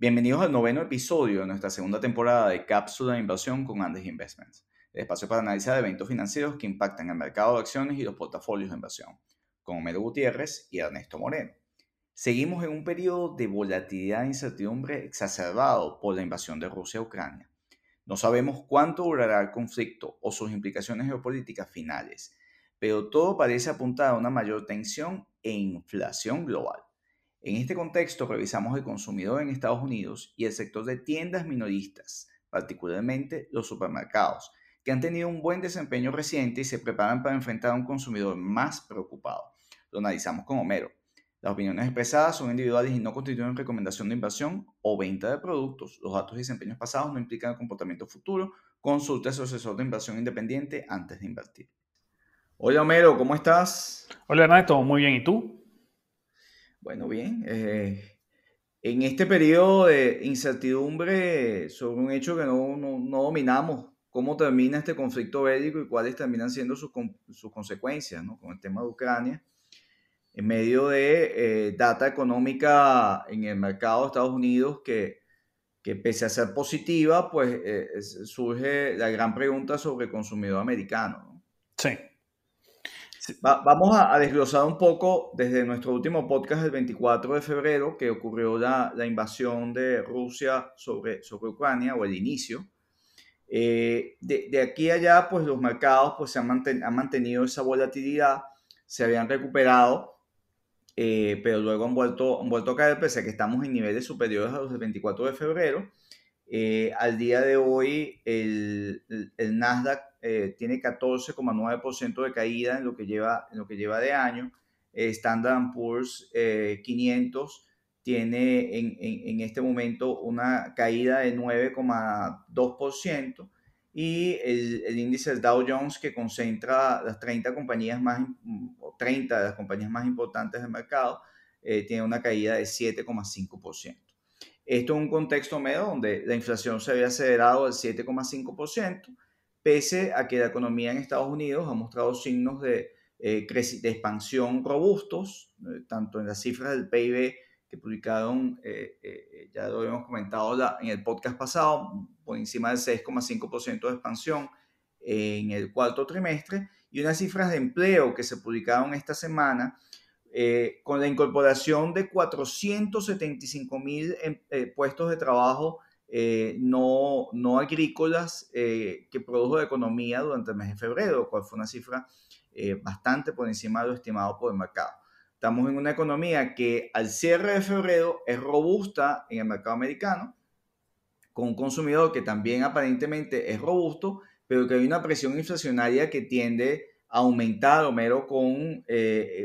Bienvenidos al noveno episodio de nuestra segunda temporada de Cápsula de Inversión con Andes Investments, el espacio para analizar eventos financieros que impactan el mercado de acciones y los portafolios de inversión, con Homero Gutiérrez y Ernesto Moreno. Seguimos en un periodo de volatilidad e incertidumbre exacerbado por la invasión de Rusia a Ucrania. No sabemos cuánto durará el conflicto o sus implicaciones geopolíticas finales, pero todo parece apuntar a una mayor tensión e inflación global. En este contexto, revisamos el consumidor en Estados Unidos y el sector de tiendas minoristas, particularmente los supermercados, que han tenido un buen desempeño reciente y se preparan para enfrentar a un consumidor más preocupado. Lo analizamos con Homero. Las opiniones expresadas son individuales y no constituyen recomendación de inversión o venta de productos. Los datos y desempeños pasados no implican el comportamiento futuro. Consulta a su asesor de inversión independiente antes de invertir. Hola Homero, ¿cómo estás? Hola Ernesto, muy bien. ¿Y tú? Bueno, bien. Eh, en este periodo de incertidumbre sobre un hecho que no, dominamos, cómo termina este conflicto bélico y cuáles terminan siendo sus, consecuencias, ¿no? Con el tema de Ucrania, en medio de eh, data económica en el mercado de Estados Unidos que, que pese a ser positiva, pues eh, surge la gran pregunta sobre el consumidor americano. ¿no? Sí vamos a, desglosar un poco desde nuestro último podcast del 24 de febrero, que ocurrió la, la invasión de Rusia sobre, sobre Ucrania, o el inicio. Eh, de, de, aquí a allá, pues los mercados pues, se han, han, mantenido esa volatilidad, se habían recuperado, eh, pero luego han vuelto, han vuelto a caer, pese a que estamos en niveles superiores a los del 24 de febrero. Eh, al día de hoy, el, el Nasdaq eh, tiene 14,9% de caída en lo que lleva, en lo que lleva de año. Eh, Standard Poor's 500 eh, tiene en, en, este momento una caída de 9,2% y el, el, índice Dow Jones que concentra las 30 compañías más, o 30 de las compañías más importantes del mercado, tiene una caída de 7,5%. Esto en un contexto medio donde la inflación se había acelerado al 7,5%, pese a que la economía en Estados Unidos ha mostrado signos de, eh, de expansión robustos, eh, tanto en las cifras del PIB que publicaron, eh, ya lo habíamos comentado en el podcast pasado, por encima del 6,5% de expansión en el cuarto trimestre, y unas cifras de empleo que se publicaron esta semana con la incorporación de 475 mil puestos de trabajo eh, no, no agrícolas eh, que produjo la economía durante el mes de febrero, cual fue una cifra eh, bastante por encima de lo estimado por el mercado. Estamos en una economía que al cierre de febrero es robusta en el mercado americano, con un consumidor que también aparentemente es robusto, pero que hay una presión inflacionaria que tiende a aumentar, o mero con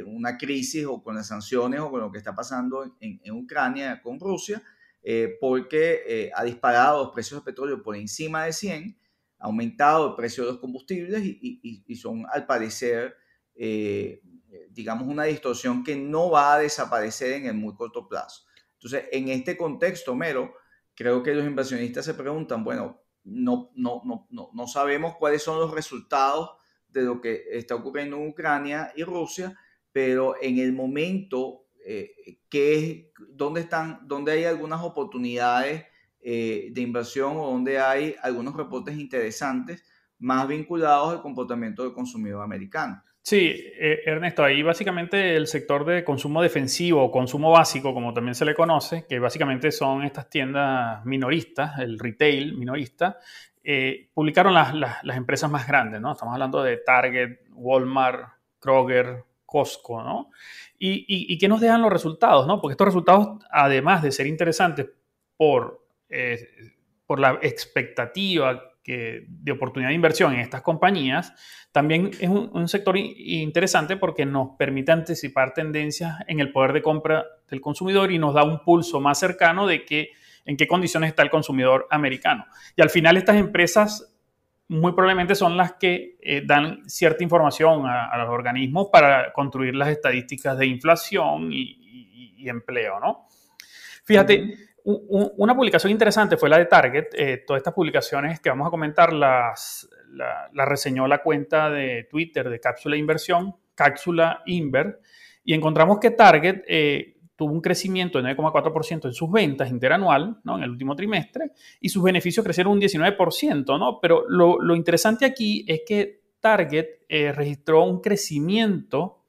una crisis o con las sanciones o con lo que está pasando en, en Ucrania, con Rusia, eh, porque eh, ha disparado los precios del petróleo por encima de 100, ha aumentado el precio de los combustibles y, son, al parecer, eh, digamos, una distorsión que no va a desaparecer en el muy corto plazo. Entonces, en este contexto, mero, creo que los inversionistas se preguntan, bueno, no, no, no, no, no sabemos cuáles son los resultados de lo que está ocurriendo en Ucrania y Rusia, pero en el momento eh, qué, dónde, están, dónde hay algunas oportunidades eh, de inversión o dónde hay algunos reportes interesantes más vinculados al comportamiento del consumidor americano. Sí, eh, Ernesto, ahí básicamente el sector de consumo defensivo o consumo básico, como también se le conoce, que básicamente son estas tiendas minoristas, el retail minorista, publicaron las, las, las, empresas más grandes, ¿no? Estamos hablando de Target, Walmart, Kroger, Costco, ¿no? Y, y, qué nos dejan los resultados, ¿no? Porque estos resultados, además de ser interesantes por, eh, por la expectativa de oportunidad de inversión en estas compañías, también es un, sector interesante porque nos permite anticipar tendencias en el poder de compra del consumidor y nos da un pulso más cercano de que, en qué condiciones está el consumidor americano. Y al final estas empresas muy probablemente son las que eh, dan cierta información a, los organismos para construir las estadísticas de inflación y, empleo, ¿no? Fíjate, una publicación interesante fue la de Target. Eh, todas estas publicaciones que vamos a comentar las, la, reseñó la cuenta de Twitter de Cápsula Inversión, Cápsula Inver, y encontramos que Target eh, tuvo un crecimiento de 9,4% en sus ventas interanual, ¿no? En el último trimestre, y sus beneficios crecieron un 19%, ¿no? Pero lo, interesante aquí es que Target eh, registró un crecimiento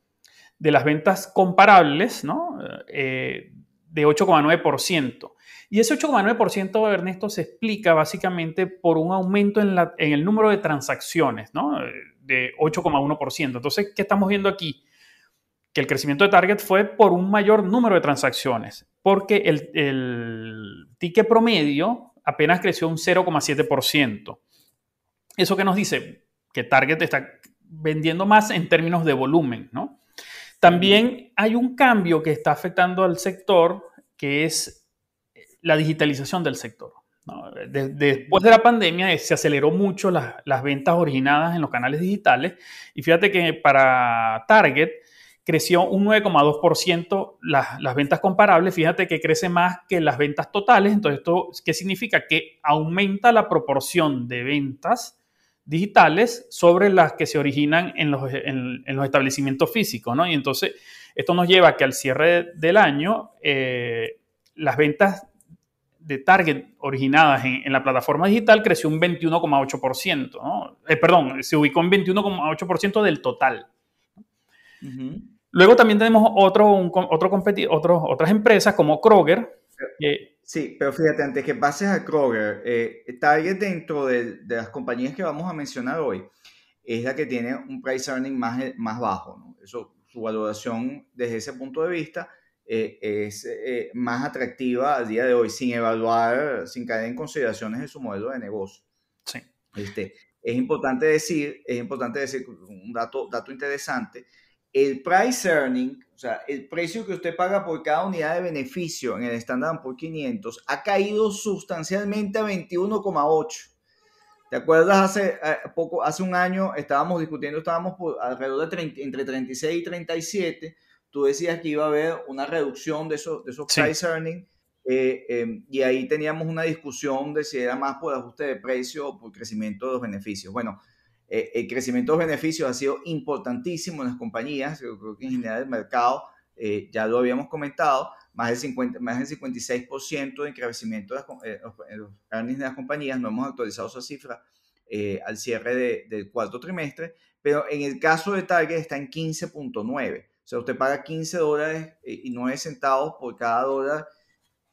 de las ventas comparables, ¿no? Eh, de 8,9%. Y ese 8,9%, Ernesto, se explica básicamente por un aumento en, en el número de transacciones, ¿no? De 8,1%. Entonces, ¿qué estamos viendo aquí? Que el crecimiento de Target fue por un mayor número de transacciones, porque el, el ticket promedio apenas creció un 0,7%. ¿Eso qué nos dice? Que Target está vendiendo más en términos de volumen, ¿no? También hay un cambio que está afectando al sector, que es la digitalización del sector. después de la pandemia se aceleró mucho las ventas originadas en los canales digitales y fíjate que para Target creció un 9,2% las, las ventas comparables. Fíjate que crece más que las ventas totales. Entonces, ¿esto qué significa? Que aumenta la proporción de ventas digitales sobre las que se originan en los, en, los establecimientos físicos, ¿no? Y entonces, esto nos lleva a que al cierre del año, eh, las ventas de Target originadas en, la plataforma digital creció un 21,8%, ¿no? Eh, perdón, se ubicó en 21,8% del total. Luego también tenemos otro, otro otras empresas como Kroger. sí, pero fíjate, antes que pases a Kroger, eh, Target dentro de, las compañías que vamos a mencionar hoy es la que tiene un price earning más, más bajo. ¿no? Eso, su valoración desde ese punto de vista eh, es eh, más atractiva al día de hoy, sin evaluar, sin caer en consideraciones de su modelo de negocio. Sí. Este, es importante decir, es importante decir un dato, dato interesante el price earning, o sea, el precio que usted paga por cada unidad de beneficio en el Standard por 500 ha caído sustancialmente a 21,8. ¿Te acuerdas hace eh, poco, hace un año estábamos discutiendo, estábamos por alrededor de entre 36 y 37. Tú decías que iba a haber una reducción de esos, de esos price earning eh, em, y ahí teníamos una discusión de si era más por ajuste de precio o por crecimiento de los beneficios. Bueno, eh, el crecimiento de beneficios ha sido importantísimo en las compañías, yo creo que en general el mercado, eh, ya lo habíamos comentado, más del, 50, más del 56% de crecimiento de las, eh, los earnings de las compañías, no hemos actualizado esa cifra al cierre del cuarto trimestre, pero en el caso de Target está en 15.9, o sea, usted paga 15 dólares y 9 centavos por cada dólar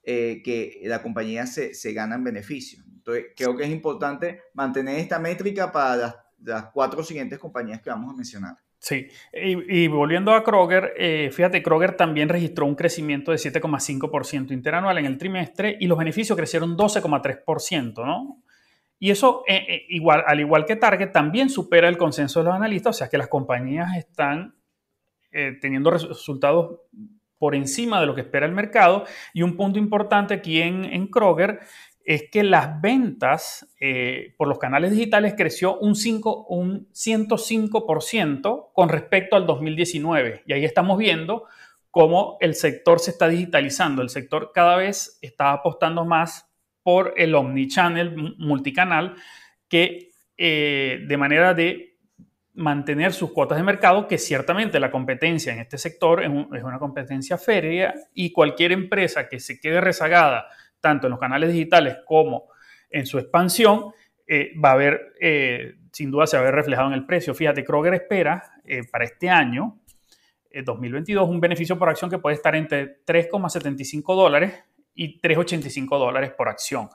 que la compañía se, se gana en beneficio. Entonces, creo que es importante mantener esta métrica para las las cuatro siguientes compañías que vamos a mencionar. Sí, y, volviendo a Kroger, eh, fíjate, Kroger también registró un crecimiento de 7,5% interanual en el trimestre y los beneficios crecieron 12,3%, ¿no? Y eso, eh, eh, igual, al igual que Target, también supera el consenso de los analistas, o sea que las compañías están teniendo resultados por encima de lo que espera el mercado. Y un punto importante aquí en, en Kroger es que las ventas eh, por los canales digitales creció un, 5, un 105% con respecto al 2019. Y ahí estamos viendo cómo el sector se está digitalizando. El sector cada vez está apostando más por el omnichannel multicanal que eh, de manera de mantener sus cuotas de mercado, que ciertamente la competencia en este sector es, es una competencia férrea y cualquier empresa que se quede rezagada tanto en los canales digitales como en su expansión, eh, va a haber, eh, sin duda se va a ver reflejado en el precio. Fíjate, Kroger espera eh, para este año, 2022, un beneficio por acción que puede estar entre 3,75 dólares y 3,85 dólares por acción.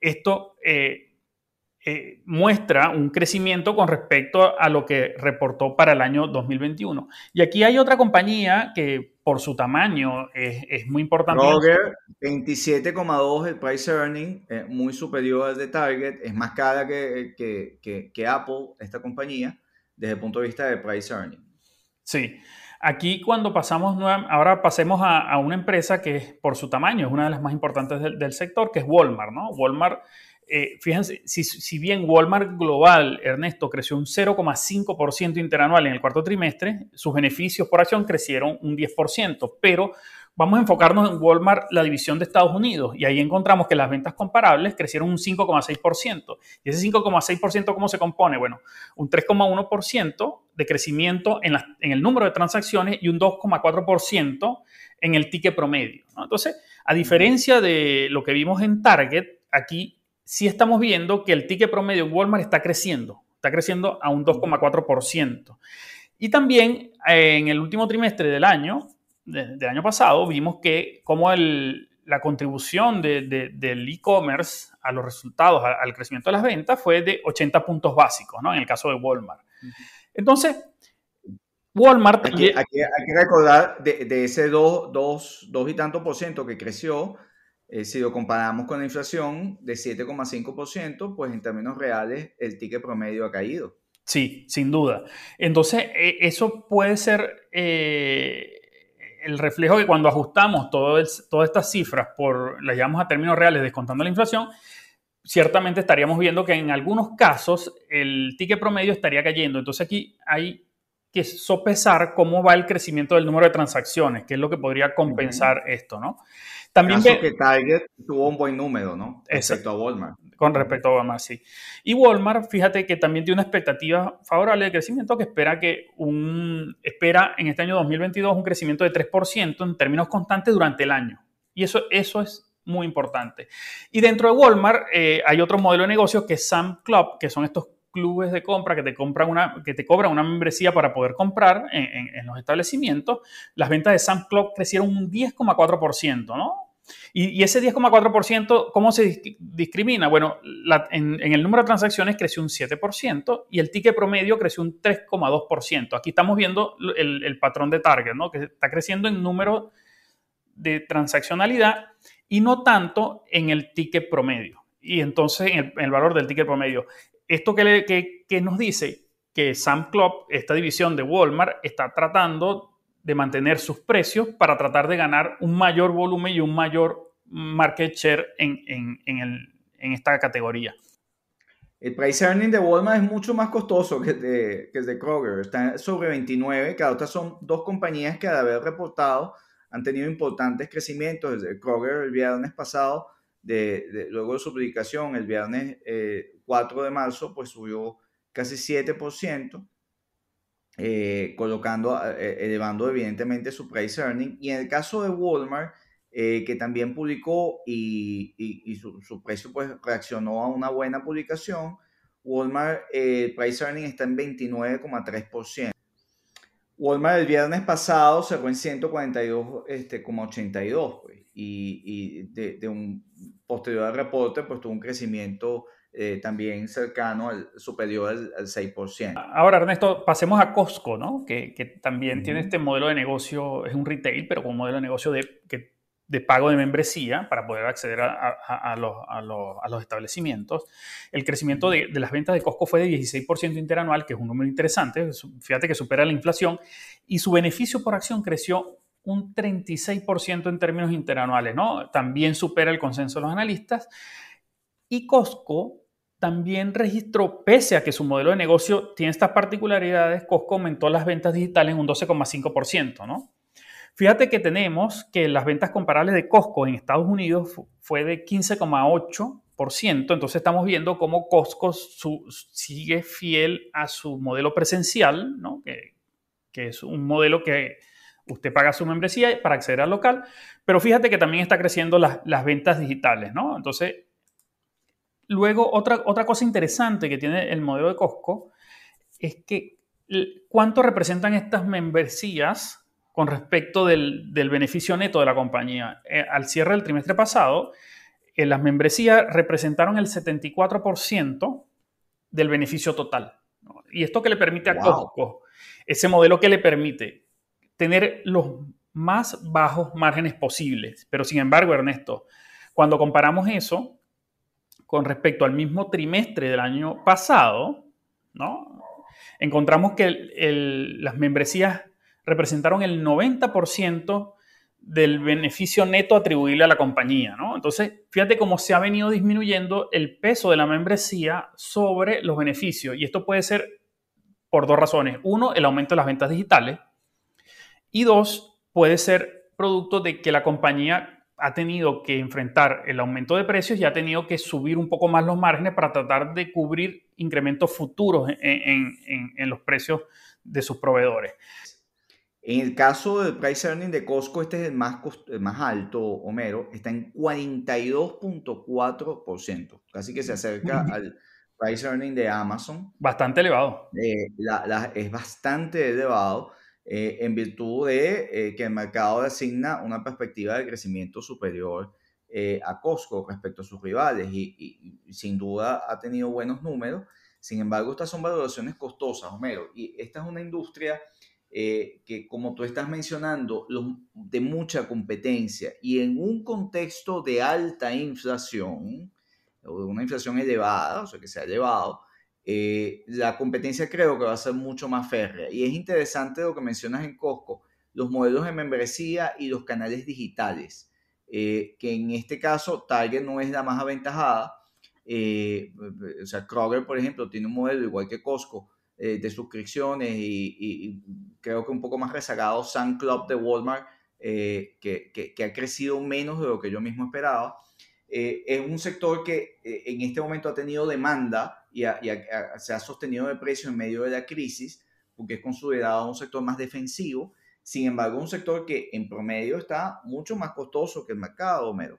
Esto muestra un crecimiento con respecto a lo que reportó para el año 2021. Y aquí hay otra compañía que por su tamaño es, muy importante. Kroger, 27,2 el price earning, muy superior al de Target, es más cara que, que, que, Apple, esta compañía, desde el punto de vista de price earning. Sí, aquí cuando pasamos, ahora pasemos a, una empresa que por su tamaño es una de las más importantes del, del sector, que es Walmart, ¿no? Walmart eh, fíjense, si, bien Walmart Global, Ernesto, creció un 0,5% interanual en el cuarto trimestre, sus beneficios por acción crecieron un 10%, pero vamos a enfocarnos en Walmart, la división de Estados Unidos, y ahí encontramos que las ventas comparables crecieron un 5,6%. ¿Y ese 5,6% cómo se compone? Bueno, un 3,1% de crecimiento en, en el número de transacciones y un 2,4% en el ticket promedio. Entonces, a diferencia de lo que vimos en Target, aquí sí estamos viendo que el ticket promedio en Walmart está creciendo, está creciendo a un 2,4%. Y también eh, en el último trimestre del año, del año pasado, vimos que como la contribución del e-commerce a los resultados, al crecimiento de las ventas, fue de 80 puntos básicos, ¿no? En el caso de Walmart. Entonces, Walmart... Aquí, hay que recordar de, ese 2, y tanto por ciento que creció, eh, si lo comparamos con la inflación de 7,5%, pues en términos reales el ticket promedio ha caído. Sí, sin duda. Entonces, e, eso puede ser eh, el reflejo que cuando ajustamos todas estas cifras por, las llamamos a términos reales, descontando la inflación, ciertamente estaríamos viendo que en algunos casos el ticket promedio estaría cayendo. Entonces, aquí hay que sopesar cómo va el crecimiento del número de transacciones, que es lo que podría compensar esto, ¿no? También que Target tuvo un buen número, ¿no? Respecto a Walmart. Con respecto a Walmart, sí. Y Walmart, fíjate que también tiene una expectativa favorable de crecimiento que espera que un espera en este año 2022 un crecimiento de 3% en términos constantes durante el año. Y eso, eso es muy importante. Y dentro de Walmart eh, hay otro modelo de negocio que es Sam Club, que son estos clubes de compra que te, compran una, que te cobran una membresía para poder comprar en, en los establecimientos. Las ventas de Sam Club crecieron un 10,4%, ¿no? Y, ese 10,4%, ¿cómo se discrimina? Bueno, en, el número de transacciones creció un 7% y el ticket promedio creció un 3,2%. Aquí estamos viendo el, patrón de target, ¿no? que está creciendo en número de transaccionalidad y no tanto en el ticket promedio. Y entonces en el, valor del ticket promedio. Esto que, que nos dice que Sam Club, esta división de Walmart, está tratando de mantener sus precios para tratar de ganar un mayor volumen y un mayor market share en, esta categoría. El price earning de Walmart es mucho más costoso que, de, que el de Kroger. Está sobre 29. Cada otras son dos compañías que al haber reportado han tenido importantes crecimientos. El Kroger el viernes pasado, de, luego de su publicación, el viernes 4 eh, de marzo, pues subió casi 7%. Eh, colocando, eh, elevando evidentemente su price earning. Y en el caso de Walmart, eh, que también publicó y, y, su, su, precio pues reaccionó a una buena publicación, Walmart, el price earning está en 29,3%. Walmart el viernes pasado cerró en 142,82 este, pues, y, y de, de, un posterior reporte pues tuvo un crecimiento eh, también cercano al superior al, 6%. Ahora, Ernesto, pasemos a Costco, ¿no? que, que también tiene este modelo de negocio, es un retail, pero con un modelo de negocio de, que, de pago de membresía para poder acceder a, a, a, los, a, los, establecimientos. El crecimiento de, de, las ventas de Costco fue de 16% interanual, que es un número interesante, fíjate que supera la inflación, y su beneficio por acción creció un 36% en términos interanuales, ¿no? También supera el consenso de los analistas. Y Costco también registró, pese a que su modelo de negocio tiene estas particularidades, Costco aumentó las ventas digitales en un 12,5%, ¿no? Fíjate que tenemos que las ventas comparables de Costco en Estados Unidos fue de 15,8%, entonces estamos viendo cómo Costco sigue fiel a su modelo presencial, ¿no? que, es un modelo que usted paga su membresía para acceder al local, pero fíjate que también está creciendo las, las ventas digitales, ¿no? Entonces, Luego, otra, otra cosa interesante que tiene el modelo de Costco es que cuánto representan estas membresías con respecto del, beneficio neto de la compañía. Eh, al cierre del trimestre pasado, eh, las membresías representaron el 74% del beneficio total. Y esto que le permite a Costco, ese modelo que le permite tener los más bajos márgenes posibles. Pero sin embargo, Ernesto, cuando comparamos eso con respecto al mismo trimestre del año pasado, ¿no? encontramos que las membresías representaron el 90% del beneficio neto atribuible a la compañía, ¿no? Entonces, fíjate cómo se ha venido disminuyendo el peso de la membresía sobre los beneficios. Y esto puede ser por dos razones. Uno, el aumento de las ventas digitales. Y dos, puede ser producto de que la compañía ha tenido que enfrentar el aumento de precios y ha tenido que subir un poco más los márgenes para tratar de cubrir incrementos futuros en, los precios de sus proveedores. En el caso del price earning de Costco, este es el más, más alto, Homero, está en 42.4%, casi que se acerca al price earning de Amazon. Bastante elevado. Eh, es bastante elevado eh, en virtud de eh, que el mercado asigna una perspectiva de crecimiento superior a Costco respecto a sus rivales y, sin duda ha tenido buenos números. Sin embargo, estas son valoraciones costosas, Homero, y esta es una industria eh, que como tú estás mencionando, de mucha competencia y en un contexto de alta inflación, o de una inflación elevada, o sea, que se ha elevado, eh, la competencia creo que va a ser mucho más férrea. Y es interesante lo que mencionas en Costco, los modelos de membresía y los canales digitales, eh, que en este caso Target no es la más aventajada. o sea, Kroger, por ejemplo, tiene un modelo igual que Costco, eh, de suscripciones y, creo que un poco más rezagado Sun Club de Walmart, eh, que, que, ha crecido menos de lo que yo mismo esperaba. Eh, es un sector que en este momento ha tenido demanda y, se ha sostenido de precio en medio de la crisis, porque es considerado un sector más defensivo. Sin embargo, un sector que en promedio está mucho más costoso que el mercado, Homero.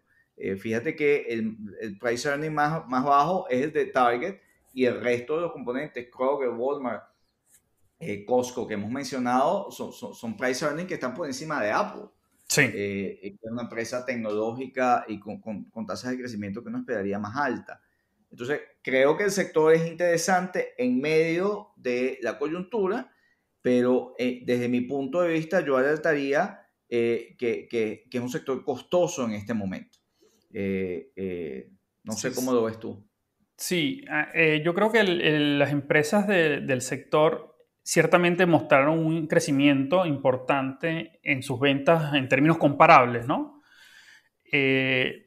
fíjate que el, el price earning más, más bajo es el de Target, y el resto de los componentes, Kroger, Walmart, eh, Costco, que hemos mencionado, son, son, price earning que están por encima de Apple. Sí. Eh, es una empresa tecnológica y con, con, tasas de crecimiento que uno esperaría más alta. Entonces, creo que el sector es interesante en medio de la coyuntura, pero eh, desde mi punto de vista yo alertaría que, que, que, es un sector costoso en este momento. no sé cómo lo ves tú. Sí, ah, eh, yo creo que las empresas del sector ciertamente mostraron un crecimiento importante en sus ventas en términos comparables, ¿no? Eh,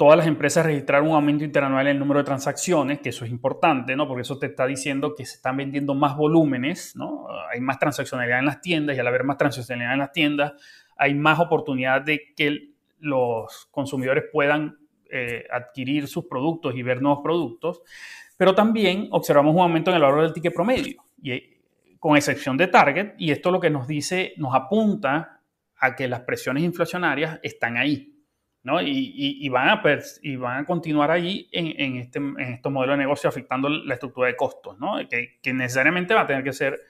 todas las empresas registraron un aumento interanual en el número de transacciones, que eso es importante, ¿no? Porque eso te está diciendo que se están vendiendo más volúmenes, ¿no? Hay más transaccionalidad en las tiendas y al haber más transaccionalidad en las tiendas, hay más oportunidad de que los consumidores puedan eh, adquirir sus productos y ver nuevos productos, pero también observamos un aumento en el valor del ticket promedio, y, eh, con excepción de Target, y esto lo que nos dice, nos apunta a que las presiones inflacionarias están ahí. ¿No? Y, van a y van a continuar ahí en, este, en estos modelos de negocio afectando la estructura de costos, ¿no? que, que necesariamente va a tener que ser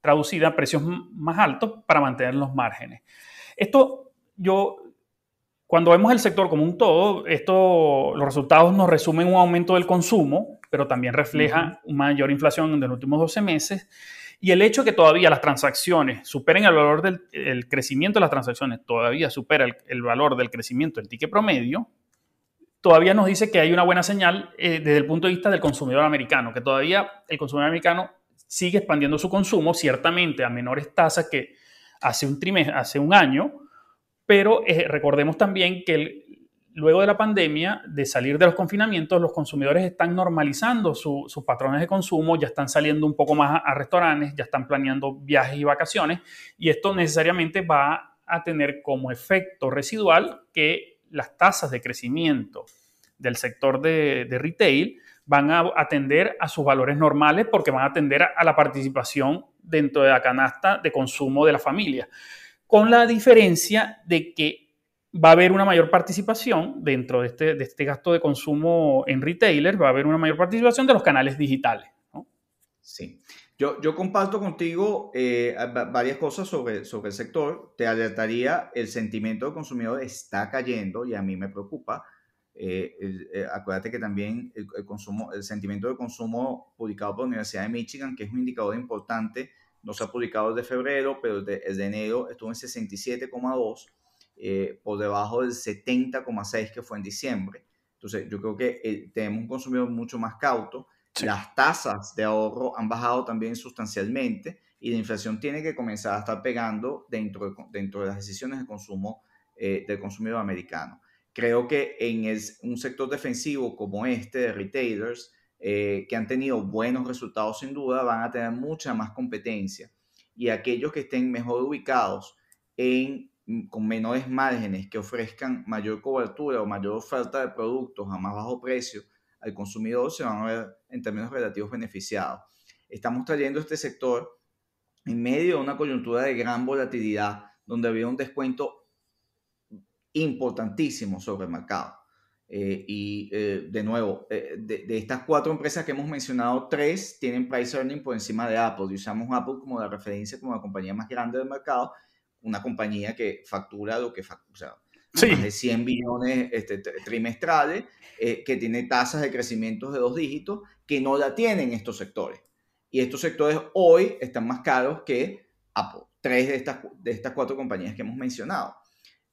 traducida a precios más altos para mantener los márgenes. Esto yo cuando vemos el sector como un todo, esto, los resultados nos resumen un aumento del consumo, pero también refleja una mayor inflación en los últimos 12 meses. Y el hecho que todavía las transacciones superen el valor del crecimiento de las transacciones, todavía supera el, valor del crecimiento del ticket promedio, todavía nos dice que hay una buena señal eh, desde el punto de vista del consumidor americano, que todavía el consumidor americano sigue expandiendo su consumo, ciertamente a menores tasas que hace un trimestre, hace un año, pero eh, recordemos también que luego de la pandemia, de salir de los confinamientos, los consumidores están normalizando sus patrones de consumo, ya están saliendo un poco más a, restaurantes, ya están planeando viajes y vacaciones, y esto necesariamente va a tener como efecto residual que las tasas de crecimiento del sector de, retail van a atender a sus valores normales porque van a atender a la participación dentro de la canasta de consumo de la familia con la diferencia de que va a haber una mayor participación dentro de este, de este gasto de consumo en retailer, va a haber una mayor participación de los canales digitales. Sí. Yo, yo, comparto contigo eh, varias cosas sobre, sobre el sector. Te alertaría, el sentimiento del consumidor está cayendo y a mí me preocupa. Eh, eh, acuérdate que también el, consumo, el sentimiento de consumo publicado por la Universidad de Michigan, que es un indicador importante no se ha publicado de febrero, pero el de, de enero estuvo en 67,2, eh, por debajo del 70,6 que fue en diciembre. Entonces, yo creo que eh, tenemos un consumidor mucho más cauto. Las tasas de ahorro han bajado también sustancialmente y la inflación tiene que comenzar a estar pegando dentro de, dentro de las decisiones de consumo eh, del consumidor americano. Creo que en un sector defensivo como este de retailers, eh, que han tenido buenos resultados sin duda, van a tener mucha más competencia. Y aquellos que estén mejor ubicados en, con menores márgenes, que ofrezcan mayor cobertura o mayor oferta de productos a más bajo precio al consumidor, se van a ver en términos relativos beneficiados. Estamos trayendo este sector en medio de una coyuntura de gran volatilidad, donde había un descuento importantísimo sobre el mercado. Eh, y eh, de nuevo, eh, de, estas cuatro empresas que hemos mencionado, tres tienen price earning por encima de Apple. Y usamos Apple como la referencia como la compañía más grande del mercado, una compañía que factura lo que factura, o sea, más de 100 billones este, trimestrales, que tiene tasas de crecimiento de dos dígitos, que no la tienen estos sectores. Y estos sectores hoy están más caros que Apple, tres de estas, de estas cuatro compañías que hemos mencionado.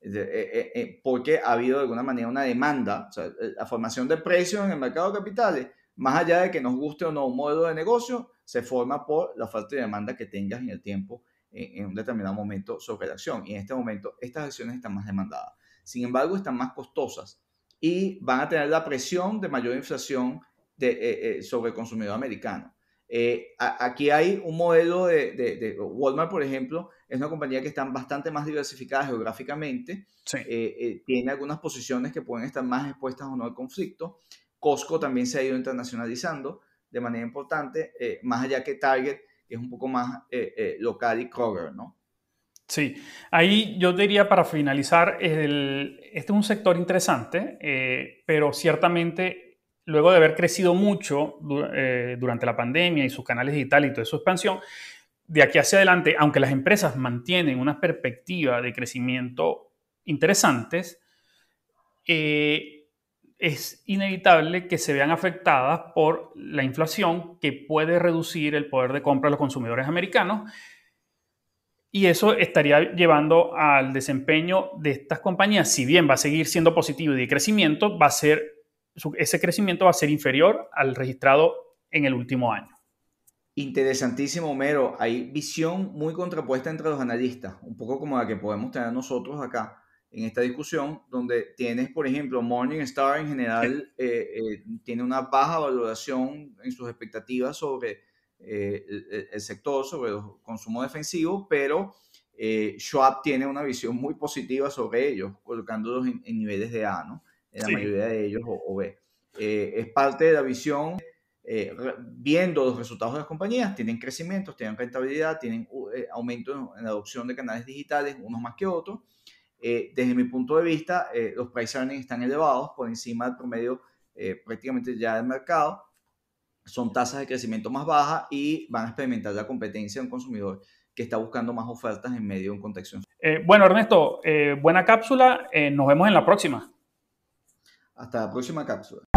Eh, eh, eh, porque ha habido de alguna manera una demanda, o sea, la formación de precios en el mercado de capitales, más allá de que nos guste o no un modelo de negocio, se forma por la falta de demanda que tengas en el tiempo en, un determinado momento sobre la acción. Y en este momento estas acciones están más demandadas. Sin embargo, están más costosas y van a tener la presión de mayor inflación de, sobre el consumidor americano. Eh, aquí hay un modelo de, Walmart, por ejemplo, es una compañía que está bastante más diversificada geográficamente, eh, eh, tiene algunas posiciones que pueden estar más expuestas o no al conflicto. Costco también se ha ido internacionalizando de manera importante, más allá que Target, que es un poco más local y Kroger, ¿no? Sí, ahí yo diría para finalizar, este es un sector interesante, pero ciertamente luego de haber crecido mucho eh, durante la pandemia y sus canales digitales y toda su expansión, de aquí hacia adelante, aunque las empresas mantienen una perspectiva de crecimiento interesantes, eh, es inevitable que se vean afectadas por la inflación que puede reducir el poder de compra de los consumidores americanos. Y eso estaría llevando al desempeño de estas compañías, si bien va a seguir siendo positivo y de crecimiento, va a ser ese crecimiento va a ser inferior al registrado en el último año. Interesantísimo, Homero. Hay visión muy contrapuesta entre los analistas, un poco como la que podemos tener nosotros acá en esta discusión, donde tienes, por ejemplo, Morningstar en general eh, eh, tiene una baja valoración en sus expectativas sobre eh, el, sector, sobre el consumo defensivo, pero Schwab tiene una visión muy positiva sobre ellos, colocándolos en, en niveles de A, ¿no? la mayoría de ellos, o, B. Eh, es parte de la visión, eh, viendo los resultados de las compañías, tienen crecimientos, tienen rentabilidad, tienen eh, aumento en la adopción de canales digitales, unos más que otros. Desde mi punto de vista, los price earnings están elevados por encima del promedio prácticamente ya del mercado. Son tasas de crecimiento más bajas y van a experimentar la competencia de un consumidor que está buscando más ofertas en medio de un contexto. bueno, Ernesto, buena cápsula. nos vemos en la próxima. Hasta la próxima cápsula.